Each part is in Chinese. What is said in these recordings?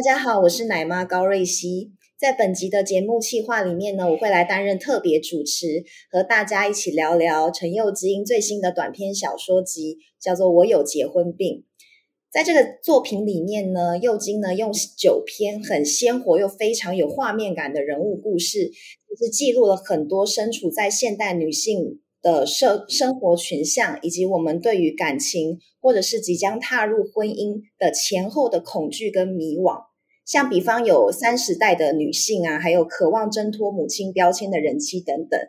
大家好，我是奶妈高瑞希。在本集的节目企划里面呢，我会来担任特别主持，和大家一起聊聊陈幼金最新的短篇小说集，叫做《我有结婚病》。在这个作品里面呢，幼金呢用九篇很鲜活又非常有画面感的人物故事，就是记录了很多身处在现代女性的生生活群像，以及我们对于感情或者是即将踏入婚姻的前后的恐惧跟迷惘。像比方有三十代的女性啊，还有渴望挣脱母亲标签的人妻等等。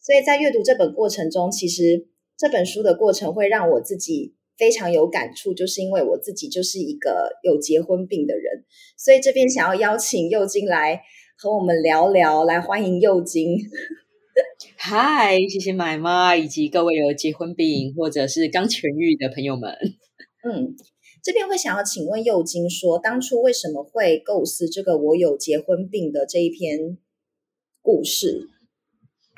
所以在阅读这本过程中，其实这本书的过程会让我自己非常有感触，就是因为我自己就是一个有结婚病的人。所以这边想要邀请右金来和我们聊聊，来欢迎右金。嗨，谢谢买妈以及各位有结婚病或者是刚痊愈的朋友们。嗯。这边会想要请问佑金说，当初为什么会构思这个“我有结婚病”的这一篇故事？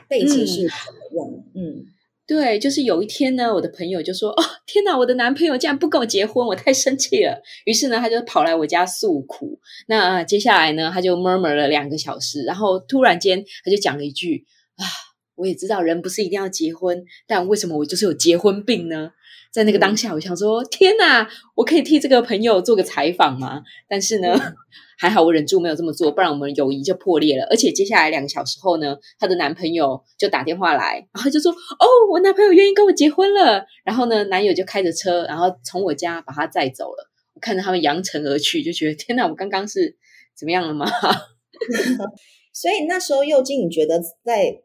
背景是什么样？嗯，对，就是有一天呢，我的朋友就说：“哦，天哪，我的男朋友竟然不跟我结婚，我太生气了。”于是呢，他就跑来我家诉苦。那接下来呢，他就 murmur 了两个小时，然后突然间他就讲了一句：“啊，我也知道人不是一定要结婚，但为什么我就是有结婚病呢？”在那个当下，我想说：“天哪，我可以替这个朋友做个采访吗？”但是呢，还好我忍住没有这么做，不然我们友谊就破裂了。而且接下来两个小时后呢，她的男朋友就打电话来，然后就说：“哦，我男朋友愿意跟我结婚了。”然后呢，男友就开着车，然后从我家把她载走了。我看着他们扬尘而去，就觉得天哪，我刚刚是怎么样了吗？所以那时候，佑金，你觉得在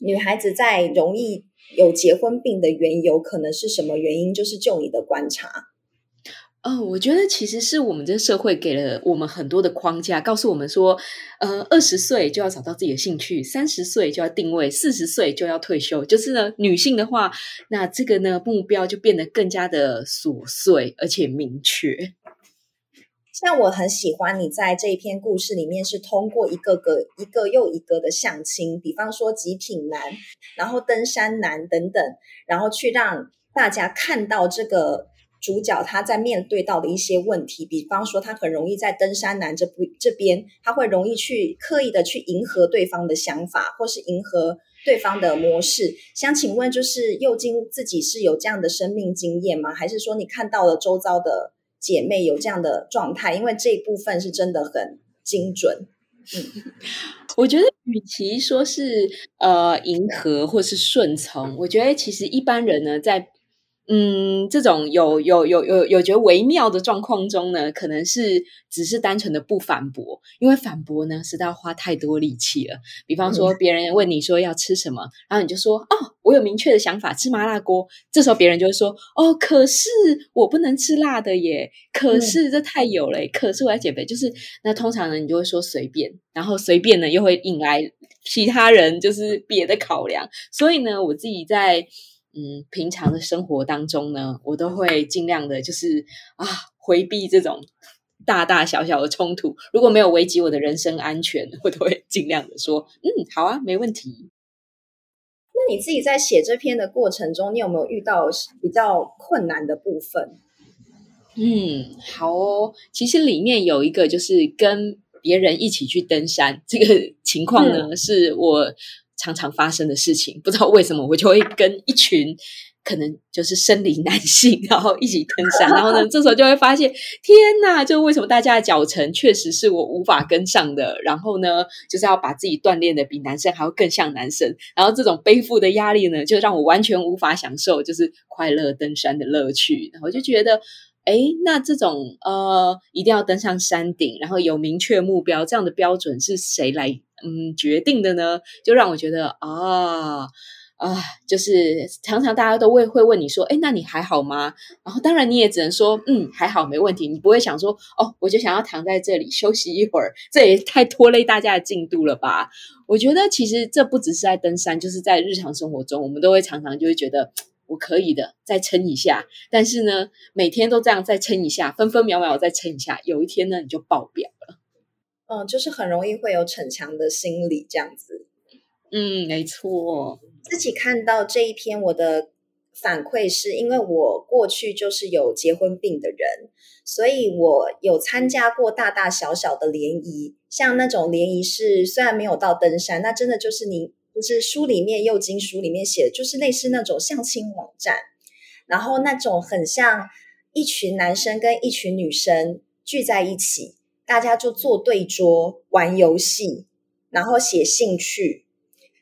女孩子在容易？有结婚病的缘由可能是什么原因？就是就你的观察，哦，我觉得其实是我们这社会给了我们很多的框架，告诉我们说，呃，二十岁就要找到自己的兴趣，三十岁就要定位，四十岁就要退休。就是呢，女性的话，那这个呢目标就变得更加的琐碎而且明确。像我很喜欢你在这一篇故事里面，是通过一个个、一个又一个的相亲，比方说极品男，然后登山男等等，然后去让大家看到这个主角他在面对到的一些问题，比方说他很容易在登山男这不这边，他会容易去刻意的去迎合对方的想法，或是迎合对方的模式。想请问，就是右京自己是有这样的生命经验吗？还是说你看到了周遭的？姐妹有这样的状态，因为这一部分是真的很精准。嗯，我觉得与其说是呃迎合或是顺从，我觉得其实一般人呢在。嗯，这种有有有有有觉得微妙的状况中呢，可能是只是单纯的不反驳，因为反驳呢实在要花太多力气了。比方说，别人问你说要吃什么，然后你就说哦，我有明确的想法，吃麻辣锅。这时候别人就会说哦，可是我不能吃辣的耶，可是这太油了，可是我要减肥。就是那通常呢，你就会说随便，然后随便呢又会引来其他人就是别的考量。所以呢，我自己在。嗯，平常的生活当中呢，我都会尽量的，就是啊，回避这种大大小小的冲突。如果没有危及我的人身安全，我都会尽量的说，嗯，好啊，没问题。那你自己在写这篇的过程中，你有没有遇到比较困难的部分？嗯，好哦。其实里面有一个，就是跟别人一起去登山这个情况呢，是我。常常发生的事情，不知道为什么我就会跟一群可能就是生理男性，然后一起登山，然后呢，这时候就会发现，天哪！就为什么大家的脚程确实是我无法跟上的，然后呢，就是要把自己锻炼的比男生还要更像男生，然后这种背负的压力呢，就让我完全无法享受就是快乐登山的乐趣，然后就觉得。哎，那这种呃，一定要登上山顶，然后有明确目标，这样的标准是谁来嗯决定的呢？就让我觉得啊啊，就是常常大家都会会问你说，哎，那你还好吗？然后当然你也只能说，嗯，还好，没问题。你不会想说，哦，我就想要躺在这里休息一会儿，这也太拖累大家的进度了吧？我觉得其实这不只是在登山，就是在日常生活中，我们都会常常就会觉得。我可以的，再撑一下。但是呢，每天都这样再撑一下，分分秒秒再撑一下，有一天呢，你就爆表了。嗯，就是很容易会有逞强的心理这样子。嗯，没错。自己看到这一篇我的反馈是因为我过去就是有结婚病的人，所以我有参加过大大小小的联谊，像那种联谊是虽然没有到登山，那真的就是你就是书里面又经书里面写的，就是类似那种相亲网站，然后那种很像一群男生跟一群女生聚在一起，大家就坐对桌玩游戏，然后写兴趣。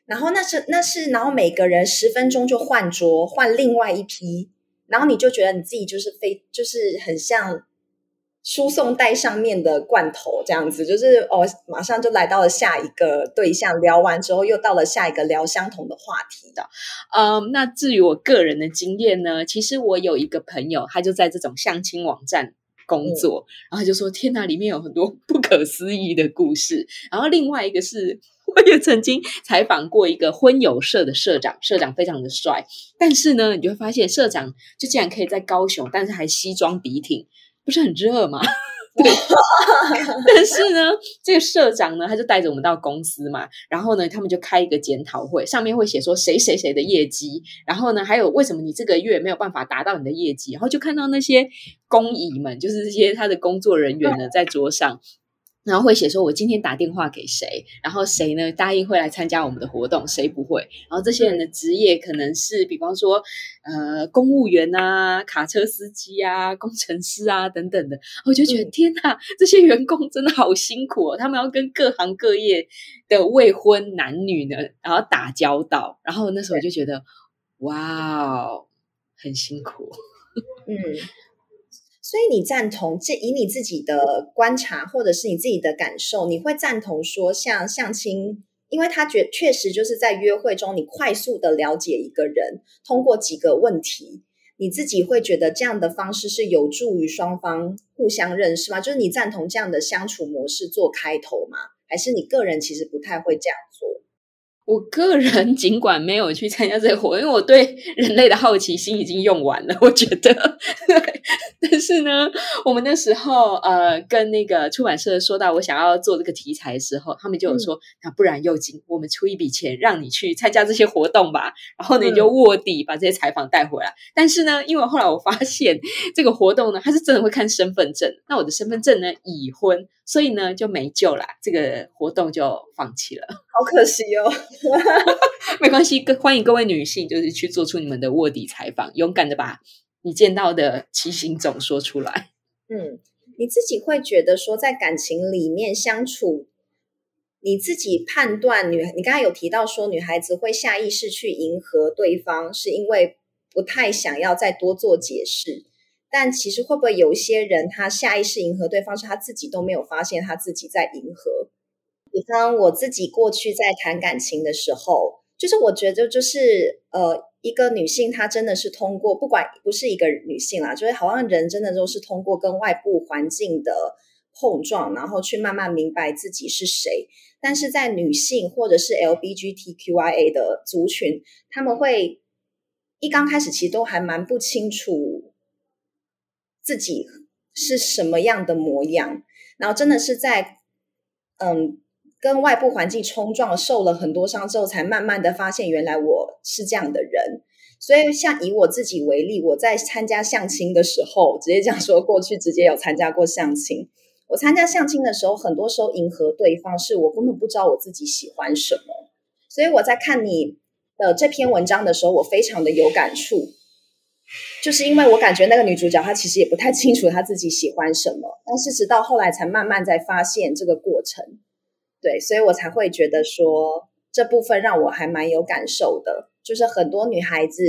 然后那是那是，然后每个人十分钟就换桌，换另外一批，然后你就觉得你自己就是非就是很像输送带上面的罐头这样子，就是哦，马上就来到了下一个对象，聊完之后又到了下一个聊相同的话题的。嗯，那至于我个人的经验呢，其实我有一个朋友，他就在这种相亲网站工作，然后就说：“天哪，里面有很多 不可思议的故事。”然后另外一个是。我也曾经采访过一个婚友社的社长，社长非常的帅，但是呢，你就会发现社长就竟然可以在高雄，但是还西装笔挺，不是很热吗？但是呢，这个社长呢，他就带着我们到公司嘛，然后呢，他们就开一个检讨会，上面会写说谁谁谁的业绩，然后呢，还有为什么你这个月没有办法达到你的业绩，然后就看到那些工蚁们，就是这些他的工作人员呢，在桌上。然后会写说，我今天打电话给谁，然后谁呢答应会来参加我们的活动，谁不会？然后这些人的职业可能是，比方说，呃，公务员啊，卡车司机啊，工程师啊等等的。我就觉得天哪，这些员工真的好辛苦哦，他们要跟各行各业的未婚男女呢，然后打交道。然后那时候我就觉得，哇哦，很辛苦。嗯。所以你赞同这以你自己的观察或者是你自己的感受，你会赞同说像相亲，因为他觉确实就是在约会中，你快速的了解一个人，通过几个问题，你自己会觉得这样的方式是有助于双方互相认识吗？就是你赞同这样的相处模式做开头吗？还是你个人其实不太会这样做？我个人 尽管没有去参加这个活动，因为我对人类的好奇心已经用完了。我觉得，但是呢，我们那时候呃，跟那个出版社说到我想要做这个题材的时候，他们就有说：“那不然又金，我们出一笔钱让你去参加这些活动吧。”然后呢，你就卧底把这些采访带回来。但是呢，因为后来我发现这个活动呢，他是真的会看身份证。那我的身份证呢，已婚。所以呢，就没救了，这个活动就放弃了，好可惜哦。没关系，欢迎各位女性，就是去做出你们的卧底采访，勇敢的把你见到的奇形种说出来。嗯，你自己会觉得说，在感情里面相处，你自己判断女，你刚才有提到说，女孩子会下意识去迎合对方，是因为不太想要再多做解释。但其实会不会有一些人，他下意识迎合对方，是他自己都没有发现他自己在迎合？比方我自己过去在谈感情的时候，就是我觉得就是呃，一个女性她真的是通过，不管不是一个女性啦，就是好像人真的都是通过跟外部环境的碰撞，然后去慢慢明白自己是谁。但是在女性或者是 LBGTQIA 的族群，他们会一刚开始其实都还蛮不清楚。自己是什么样的模样，然后真的是在嗯跟外部环境冲撞，受了很多伤之后，才慢慢的发现原来我是这样的人。所以像以我自己为例，我在参加相亲的时候，直接这样说过去直接有参加过相亲。我参加相亲的时候，很多时候迎合对方，是我根本不知道我自己喜欢什么。所以我在看你的这篇文章的时候，我非常的有感触。就是因为我感觉那个女主角她其实也不太清楚她自己喜欢什么，但是直到后来才慢慢在发现这个过程，对，所以我才会觉得说这部分让我还蛮有感受的。就是很多女孩子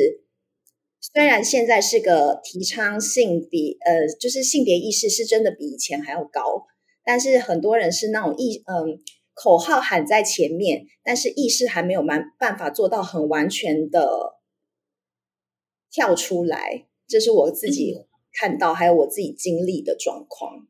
虽然现在是个提倡性别，呃，就是性别意识是真的比以前还要高，但是很多人是那种意，嗯，口号喊在前面，但是意识还没有蛮办法做到很完全的。跳出来，这是我自己看到，还有我自己经历的状况。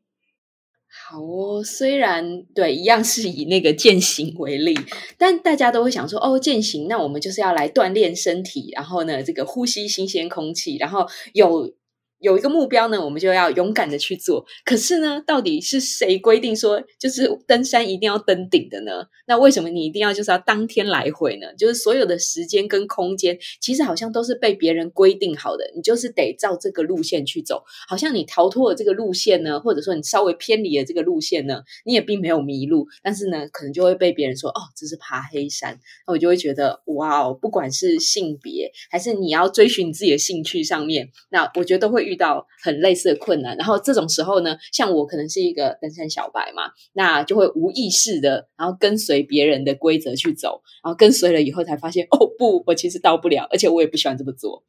好哦，虽然对一样是以那个践行为例，但大家都会想说，哦，践行，那我们就是要来锻炼身体，然后呢，这个呼吸新鲜空气，然后有有一个目标呢，我们就要勇敢的去做。可是呢，到底是谁规定说就是登山一定要登顶的呢？那为什么你一定要就是要当天来回呢？就是所有的时间跟空间，其实好像都是被别人规定好的，你就是得照这个路线去走。好像你逃脱了这个路线呢，或者说你稍微偏离了这个路线呢，你也并没有迷路，但是呢，可能就会被别人说哦，这是爬黑山。那我就会觉得哇哦，不管是性别还是你要追寻自己的兴趣上面，那我觉得都会。遇到很类似的困难，然后这种时候呢，像我可能是一个登山小白嘛，那就会无意识的，然后跟随别人的规则去走，然后跟随了以后才发现，哦不，我其实到不了，而且我也不喜欢这么做。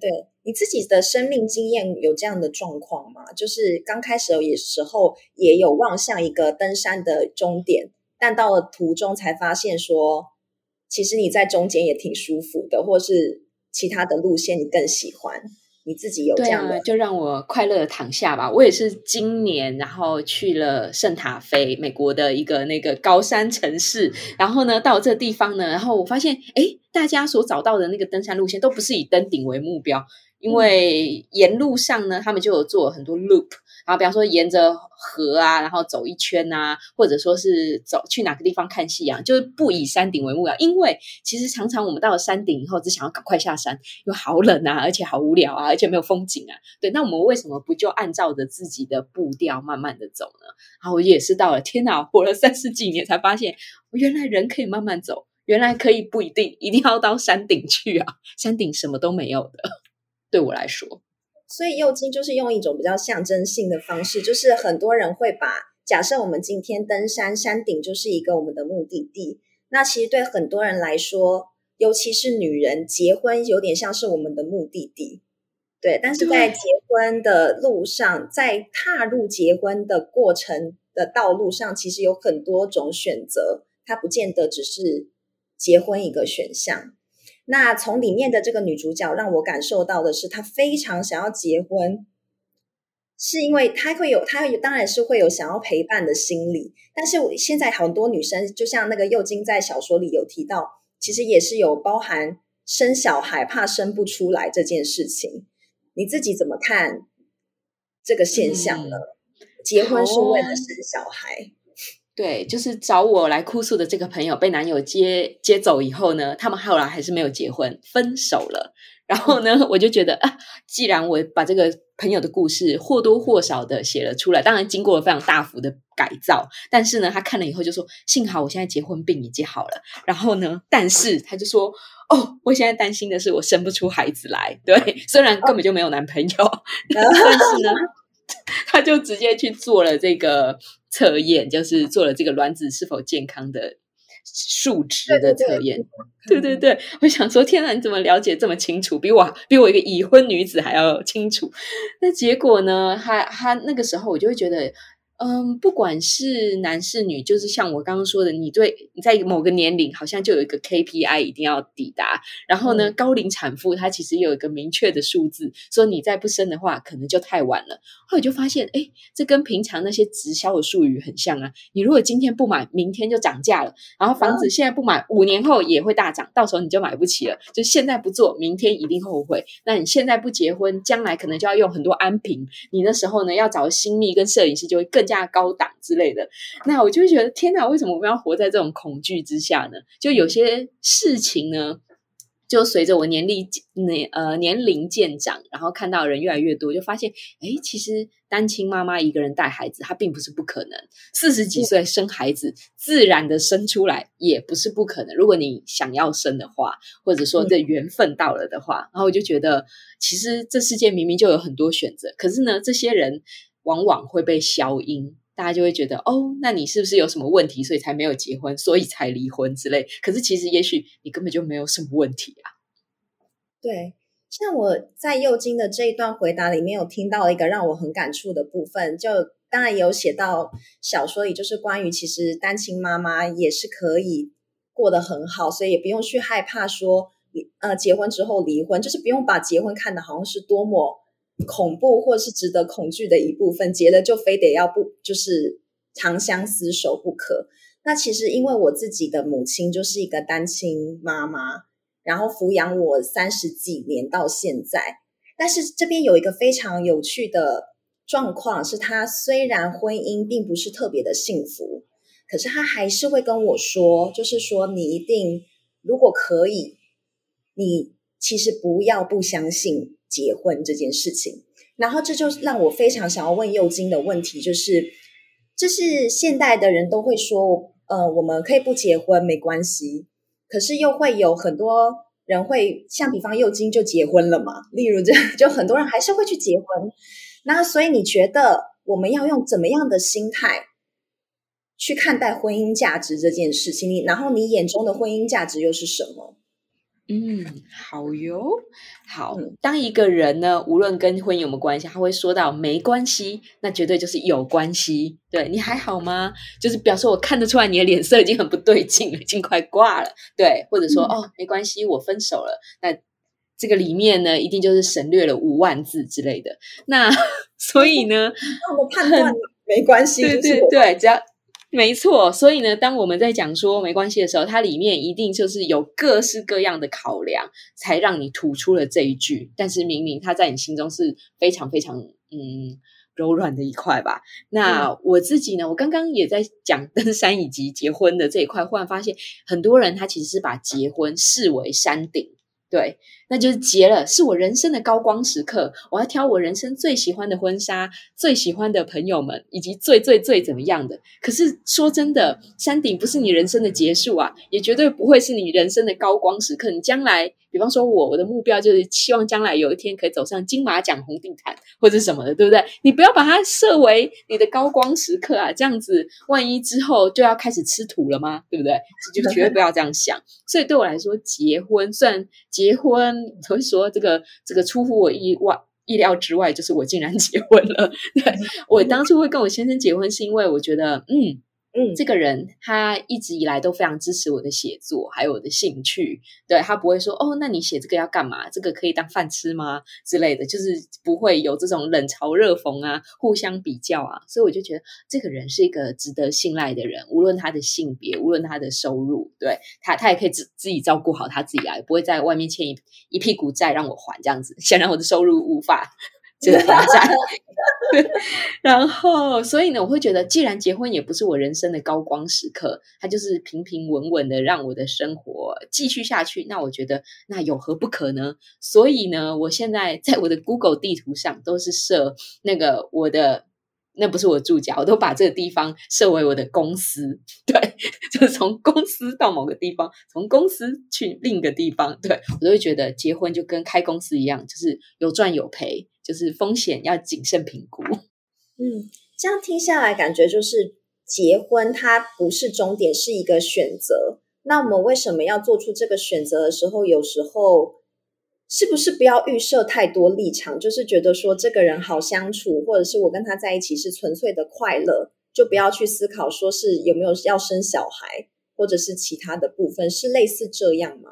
对你自己的生命经验有这样的状况吗？就是刚开始有时候也有望向一个登山的终点，但到了途中才发现说，其实你在中间也挺舒服的，或是其他的路线你更喜欢。你自己有这样的，就让我快乐的躺下吧。我也是今年，然后去了圣塔菲，美国的一个那个高山城市。然后呢，到这地方呢，然后我发现，哎，大家所找到的那个登山路线都不是以登顶为目标。因为沿路上呢，他们就有做很多 loop，然后比方说沿着河啊，然后走一圈啊，或者说是走去哪个地方看夕阳，就是不以山顶为目标。因为其实常常我们到了山顶以后，只想要赶快下山，又好冷啊，而且好无聊啊，而且没有风景啊。对，那我们为什么不就按照着自己的步调慢慢的走呢？然后我也是到了，天哪，活了三十几年才发现，原来人可以慢慢走，原来可以不一定一定要到山顶去啊，山顶什么都没有的。对我来说，所以右金就是用一种比较象征性的方式，就是很多人会把假设我们今天登山，山顶就是一个我们的目的地。那其实对很多人来说，尤其是女人，结婚有点像是我们的目的地。对，但是在结婚的路上，在踏入结婚的过程的道路上，其实有很多种选择，它不见得只是结婚一个选项。那从里面的这个女主角让我感受到的是，她非常想要结婚，是因为她会有，她当然是会有想要陪伴的心理。但是现在很多女生，就像那个幼金在小说里有提到，其实也是有包含生小孩怕生不出来这件事情。你自己怎么看这个现象呢？结婚是为了生小孩。对，就是找我来哭诉的这个朋友被男友接接走以后呢，他们后来还是没有结婚，分手了。然后呢，我就觉得啊，既然我把这个朋友的故事或多或少的写了出来，当然经过了非常大幅的改造，但是呢，他看了以后就说：幸好我现在结婚病已经好了。然后呢，但是他就说：哦，我现在担心的是我生不出孩子来。对，虽然根本就没有男朋友，但是呢，他就直接去做了这个。测验就是做了这个卵子是否健康的数值的测验，对对 对，我想说，天哪，你怎么了解这么清楚？比我比我一个已婚女子还要清楚。那结果呢？他他那个时候，我就会觉得。嗯，不管是男是女，就是像我刚刚说的，你对你在某个年龄好像就有一个 KPI 一定要抵达。然后呢，高龄产妇她其实有一个明确的数字，说你再不生的话，可能就太晚了。后来就发现，哎，这跟平常那些直销的术语很像啊。你如果今天不买，明天就涨价了。然后房子现在不买，五年后也会大涨，到时候你就买不起了。就现在不做，明天一定后悔。那你现在不结婚，将来可能就要用很多安瓶。你那时候呢，要找新密跟摄影师就会更加。价高档之类的，那我就会觉得天哪，为什么我们要活在这种恐惧之下呢？就有些事情呢，就随着我年龄年呃年龄渐长，然后看到人越来越多，就发现哎，其实单亲妈妈一个人带孩子，她并不是不可能。四十几岁生孩子，自然的生出来也不是不可能。如果你想要生的话，或者说这缘分到了的话，然后我就觉得，其实这世界明明就有很多选择，可是呢，这些人。往往会被消音，大家就会觉得哦，那你是不是有什么问题，所以才没有结婚，所以才离婚之类？可是其实也许你根本就没有什么问题啊。对，像我在右金的这一段回答里面有听到一个让我很感触的部分，就当然有写到小说里，就是关于其实单亲妈妈也是可以过得很好，所以也不用去害怕说呃结婚之后离婚，就是不用把结婚看的好像是多么。恐怖或是值得恐惧的一部分，结了就非得要不就是长相厮守不可。那其实因为我自己的母亲就是一个单亲妈妈，然后抚养我三十几年到现在。但是这边有一个非常有趣的状况，是他虽然婚姻并不是特别的幸福，可是他还是会跟我说，就是说你一定如果可以，你其实不要不相信结婚这件事情。然后这就让我非常想要问幼金的问题，就是这是现代的人都会说，呃，我们可以不结婚没关系，可是又会有很多人会像比方幼金就结婚了嘛，例如这 就很多人还是会去结婚。那所以你觉得我们要用怎么样的心态去看待婚姻价值这件事情？你然后你眼中的婚姻价值又是什么？嗯，好哟，好。当一个人呢，无论跟婚姻有没有关系，他会说到没关系，那绝对就是有关系。对你还好吗？就是表示我看得出来你的脸色已经很不对劲了，已经快挂了。对，或者说哦，没关系，我分手了。那这个里面呢，一定就是省略了五万字之类的。那 所以呢，那我判断没关系，对对对，只要。没错，所以呢，当我们在讲说没关系的时候，它里面一定就是有各式各样的考量，才让你吐出了这一句。但是明明它在你心中是非常非常嗯柔软的一块吧。那我自己呢，我刚刚也在讲登山以及结婚的这一块，忽然发现很多人他其实是把结婚视为山顶。对，那就是结了，是我人生的高光时刻。我要挑我人生最喜欢的婚纱，最喜欢的朋友们，以及最最最怎么样的。可是说真的，山顶不是你人生的结束啊，也绝对不会是你人生的高光时刻。你将来。比方说，我我的目标就是希望将来有一天可以走上金马奖红地毯或者什么的，对不对？你不要把它设为你的高光时刻啊，这样子万一之后就要开始吃土了吗？对不对？就绝对不要这样想。所以对我来说，结婚虽然结婚，所以 说这个这个出乎我意外意料之外，就是我竟然结婚了。对我当初会跟我先生结婚，是因为我觉得嗯。嗯，这个人他一直以来都非常支持我的写作，还有我的兴趣。对他不会说哦，那你写这个要干嘛？这个可以当饭吃吗？之类的，就是不会有这种冷嘲热讽啊，互相比较啊。所以我就觉得这个人是一个值得信赖的人，无论他的性别，无论他的收入，对他他也可以自自己照顾好他自己啊，也不会在外面欠一一屁股债让我还这样子。显然我的收入无法。这个发展，然后，所以呢，我会觉得，既然结婚也不是我人生的高光时刻，它就是平平稳稳的让我的生活继续下去，那我觉得那有何不可呢？所以呢，我现在在我的 Google 地图上都是设那个我的，那不是我住家，我都把这个地方设为我的公司，对，就是从公司到某个地方，从公司去另一个地方，对我都会觉得结婚就跟开公司一样，就是有赚有赔。就是风险要谨慎评估。嗯，这样听下来，感觉就是结婚它不是终点，是一个选择。那我们为什么要做出这个选择的时候，有时候是不是不要预设太多立场？就是觉得说这个人好相处，或者是我跟他在一起是纯粹的快乐，就不要去思考说是有没有要生小孩，或者是其他的部分，是类似这样吗？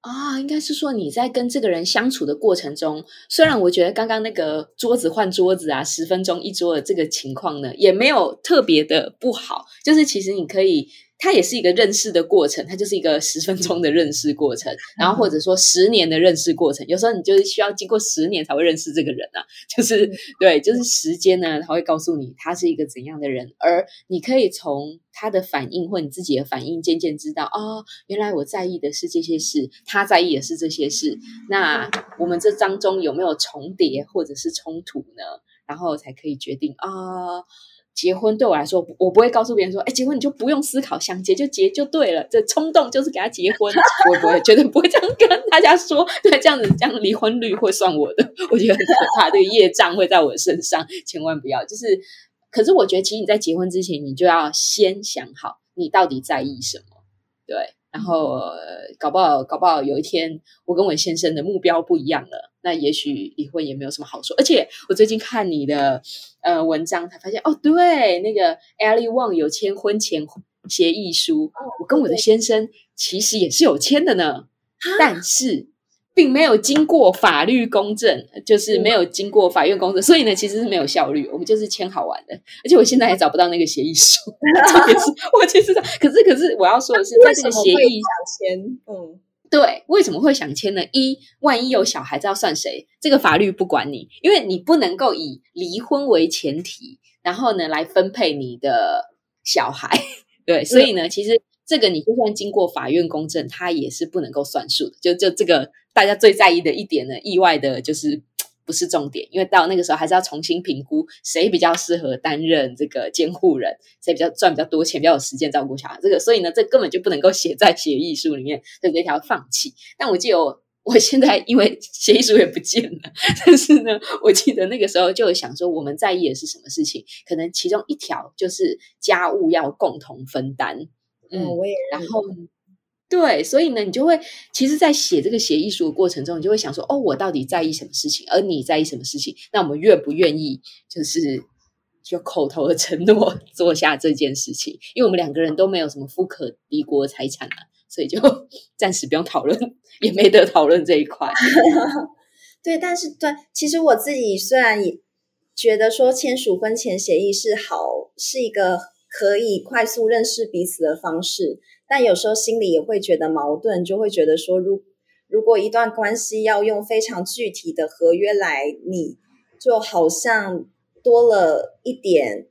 啊，应该是说你在跟这个人相处的过程中，虽然我觉得刚刚那个桌子换桌子啊，十分钟一桌的这个情况呢，也没有特别的不好，就是其实你可以。它也是一个认识的过程，它就是一个十分钟的认识过程，然后或者说十年的认识过程。有时候你就是需要经过十年才会认识这个人啊，就是对，就是时间呢，他会告诉你他是一个怎样的人，而你可以从他的反应或你自己的反应渐渐知道，哦，原来我在意的是这些事，他在意的是这些事。那我们这当中有没有重叠或者是冲突呢？然后才可以决定啊。结婚对我来说，我不会告诉别人说：“哎，结婚你就不用思考，想结就结就对了。”这冲动就是给他结婚，我不会，绝对不会这样跟大家说。对，这样子这样离婚率会算我的，我觉得很可怕，这个业障会在我身上，千万不要。就是，可是我觉得，其实你在结婚之前，你就要先想好你到底在意什么，对。然后搞不好，搞不好有一天我跟我先生的目标不一样了，那也许离婚也没有什么好说。而且我最近看你的呃文章，才发现哦，对，那个 Ellie Wang 有签婚前协议书，我跟我的先生其实也是有签的呢，但是。并没有经过法律公证，就是没有经过法院公证，所以呢，其实是没有效率。我们就是签好玩的，而且我现在也找不到那个协议书。特别是 我其实，可是可是我要说的是，在这个协议签，嗯，对，为什么会想签呢？一，万一有小孩子要算谁？这个法律不管你，因为你不能够以离婚为前提，然后呢来分配你的小孩。对，所以呢，其实这个你就算经过法院公证，它也是不能够算数的。就就这个大家最在意的一点呢，意外的就是。不是重点，因为到那个时候还是要重新评估谁比较适合担任这个监护人，谁比较赚比较多钱，比较有时间照顾小孩。这个，所以呢，这根本就不能够写在协议书里面，这这条放弃。但我记得我 我现在因为协议书也不见了，但是呢，我记得那个时候就想说，我们在意的是什么事情？可能其中一条就是家务要共同分担。嗯，我也然后。对，所以呢，你就会其实，在写这个协议书的过程中，你就会想说，哦，我到底在意什么事情，而你在意什么事情？那我们愿不愿意，就是就口头的承诺做下这件事情？因为我们两个人都没有什么富可敌国财产啊，所以就 暂时不用讨论，也没得讨论这一块。对，但是对，其实我自己虽然也觉得说签署婚前协议是好，是一个可以快速认识彼此的方式。但有时候心里也会觉得矛盾，就会觉得说，如如果一段关系要用非常具体的合约来拟，就好像多了一点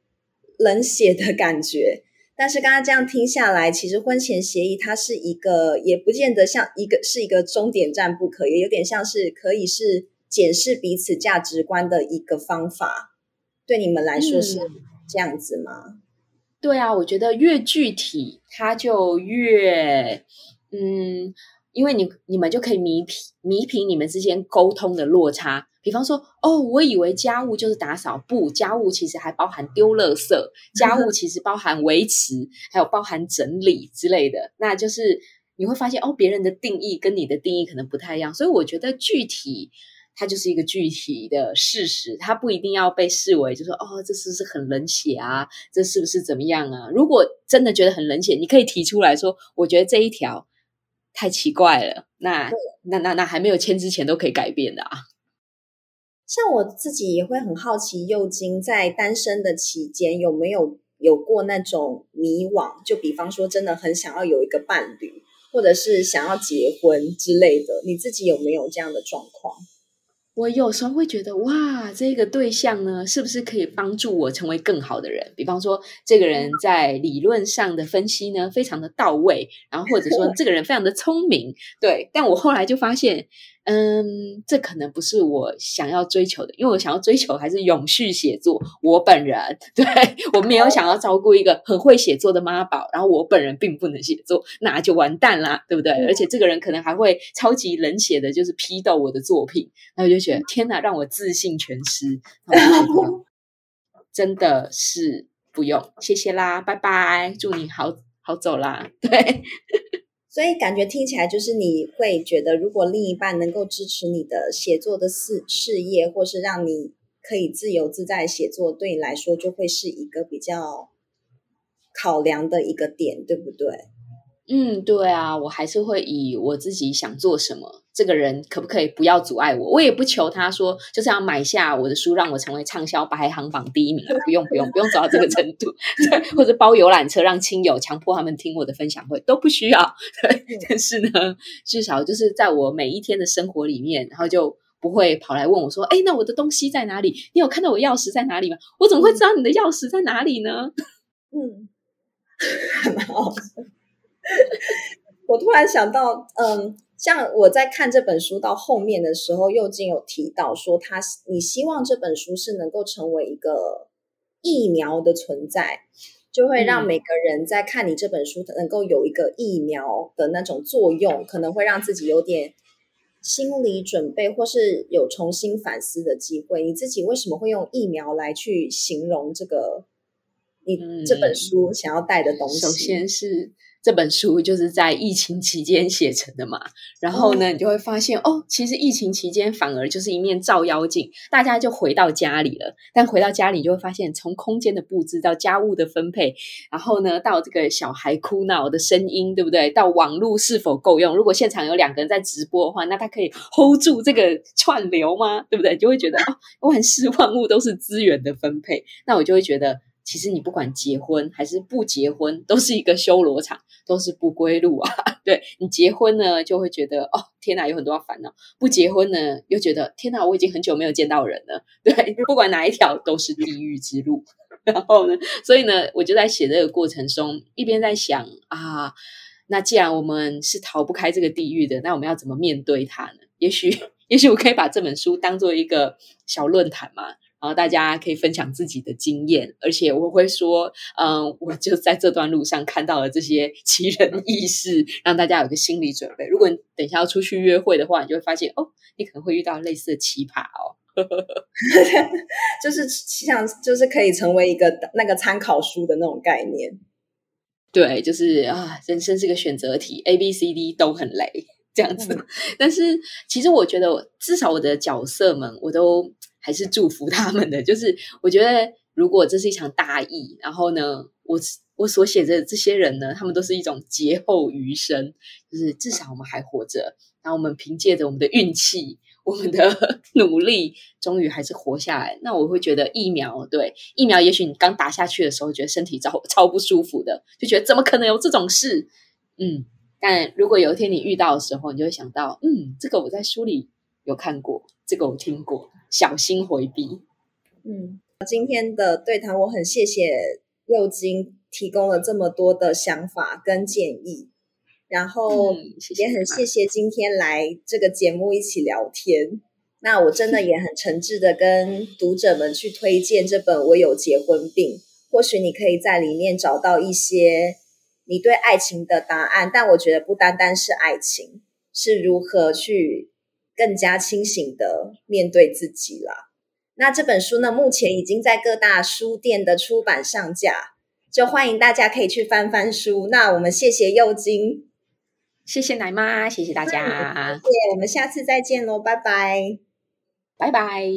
冷血的感觉。但是刚刚这样听下来，其实婚前协议它是一个，也不见得像一个是一个终点站不可，也有点像是可以是检视彼此价值观的一个方法。对你们来说是这样子吗？对啊，我觉得越具体，它就越嗯，因为你你们就可以弥平弥平你们之间沟通的落差。比方说，哦，我以为家务就是打扫，不，家务其实还包含丢垃圾，家务其实包含维持，还有包含整理之类的。那就是你会发现，哦，别人的定义跟你的定义可能不太一样，所以我觉得具体。它就是一个具体的事实，它不一定要被视为，就说哦，这是不是很冷血啊？这是不是怎么样啊？如果真的觉得很冷血，你可以提出来说，我觉得这一条太奇怪了。那那那那还没有签之前都可以改变的啊。像我自己也会很好奇，幼金在单身的期间有没有有过那种迷惘？就比方说，真的很想要有一个伴侣，或者是想要结婚之类的，你自己有没有这样的状况？我有时候会觉得，哇，这个对象呢，是不是可以帮助我成为更好的人？比方说，这个人在理论上的分析呢，非常的到位，然后或者说，这个人非常的聪明，对。但我后来就发现。嗯，这可能不是我想要追求的，因为我想要追求还是永续写作。我本人对我没有想要照顾一个很会写作的妈宝，然后我本人并不能写作，那就完蛋啦，对不对？而且这个人可能还会超级冷血的，就是批斗我的作品，那我就觉得天哪，让我自信全失。真的是不用，谢谢啦，拜拜，祝你好好走啦，对。所以感觉听起来就是你会觉得，如果另一半能够支持你的写作的事事业，或是让你可以自由自在写作，对你来说就会是一个比较考量的一个点，对不对？嗯，对啊，我还是会以我自己想做什么，这个人可不可以不要阻碍我？我也不求他说就是要买下我的书，让我成为畅销排行榜第一名，不用不用不用走到这个程度，或者包游览车让亲友强迫他们听我的分享会都不需要。但是呢，至少就是在我每一天的生活里面，然后就不会跑来问我说：“哎，那我的东西在哪里？你有看到我钥匙在哪里吗？我怎么会知道你的钥匙在哪里呢？”嗯，很好。我突然想到，嗯，像我在看这本书到后面的时候，右金有提到说，他你希望这本书是能够成为一个疫苗的存在，就会让每个人在看你这本书能够有一个疫苗的那种作用，可能会让自己有点心理准备，或是有重新反思的机会。你自己为什么会用疫苗来去形容这个你这本书想要带的东西？首先是。这本书就是在疫情期间写成的嘛，然后呢，你就会发现哦，其实疫情期间反而就是一面照妖镜，大家就回到家里了。但回到家里就会发现，从空间的布置到家务的分配，然后呢，到这个小孩哭闹的声音，对不对？到网络是否够用？如果现场有两个人在直播的话，那他可以 hold 住这个串流吗？对不对？就会觉得哦，万事万物都是资源的分配，那我就会觉得。其实你不管结婚还是不结婚，都是一个修罗场，都是不归路啊。对你结婚呢，就会觉得哦，天哪，有很多烦恼；不结婚呢，又觉得天哪，我已经很久没有见到人了。对，不管哪一条都是地狱之路。然后呢，所以呢，我就在写这个过程中，一边在想啊，那既然我们是逃不开这个地狱的，那我们要怎么面对它呢？也许，也许我可以把这本书当做一个小论坛嘛。然后大家可以分享自己的经验，而且我会说，嗯，我就在这段路上看到了这些奇人异事，让大家有个心理准备。如果你等一下要出去约会的话，你就会发现，哦，你可能会遇到类似的奇葩哦。就是像，就是可以成为一个那个参考书的那种概念。对，就是啊，人生是个选择题，A、B、C、D 都很累这样子。但是其实我觉得，至少我的角色们，我都。还是祝福他们的，就是我觉得，如果这是一场大义，然后呢，我我所写的这些人呢，他们都是一种劫后余生，就是至少我们还活着，然后我们凭借着我们的运气，我们的 努力，终于还是活下来。那我会觉得疫苗，对疫苗，也许你刚打下去的时候，觉得身体超超不舒服的，就觉得怎么可能有这种事？嗯，但如果有一天你遇到的时候，你就会想到，嗯，这个我在书里有看过，这个我听过。小心回避。嗯，今天的对谈我很谢谢佑金提供了这么多的想法跟建议，然后也很谢谢今天来这个节目一起聊天。那我真的也很诚挚的跟读者们去推荐这本《我有结婚病》，或许你可以在里面找到一些你对爱情的答案。但我觉得不单单是爱情，是如何去。更加清醒的面对自己啦。那这本书呢，目前已经在各大书店的出版上架，就欢迎大家可以去翻翻书。那我们谢谢幼金，谢谢奶妈，谢谢大家，谢谢，我们下次再见喽，拜拜，拜拜。